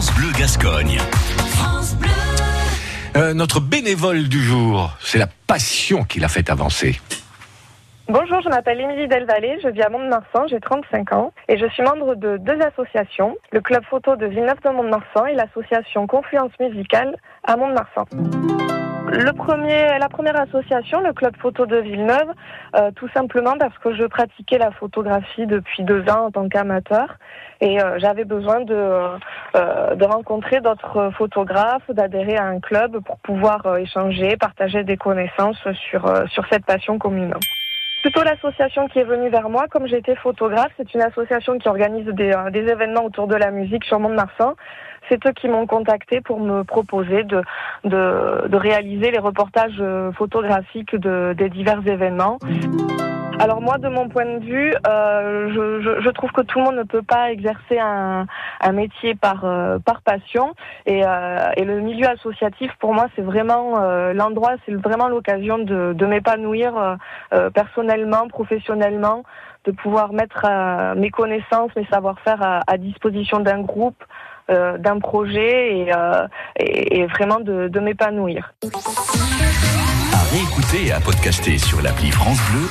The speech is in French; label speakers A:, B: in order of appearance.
A: France Bleu Gascogne.
B: Euh, notre bénévole du jour, c'est la passion qui l'a fait avancer.
C: Bonjour, je m'appelle Émilie Delvalle, je vis à Mont-de-Marsan, j'ai 35 ans et je suis membre de deux associations, le club photo de Villeneuve de Mont-de-Marsan et l'association Confluence musicale à Mont-de-Marsan. Le premier, la première association, le club photo de Villeneuve, euh, tout simplement parce que je pratiquais la photographie depuis deux ans en tant qu'amateur et euh, j'avais besoin de, euh, de rencontrer d'autres photographes, d'adhérer à un club pour pouvoir euh, échanger, partager des connaissances sur, euh, sur cette passion commune. Plutôt l'association qui est venue vers moi, comme j'étais photographe, c'est une association qui organise des, euh, des événements autour de la musique sur Mont-de-Marsan. C'est eux qui m'ont contacté pour me proposer de, de, de réaliser les reportages euh, photographiques de, des divers événements. Alors moi, de mon point de vue, euh, je, trouve que tout le monde ne peut pas exercer un, métier par, euh, par passion. Et, euh, et le milieu associatif, pour moi, c'est vraiment l'endroit, c'est vraiment l'occasion de, m'épanouir personnellement, professionnellement, de pouvoir mettre mes connaissances, mes savoir-faire à, disposition d'un groupe, d'un projet et, et, et vraiment de, de m'épanouir.
A: À réécouter et à podcaster sur l'appli France Bleu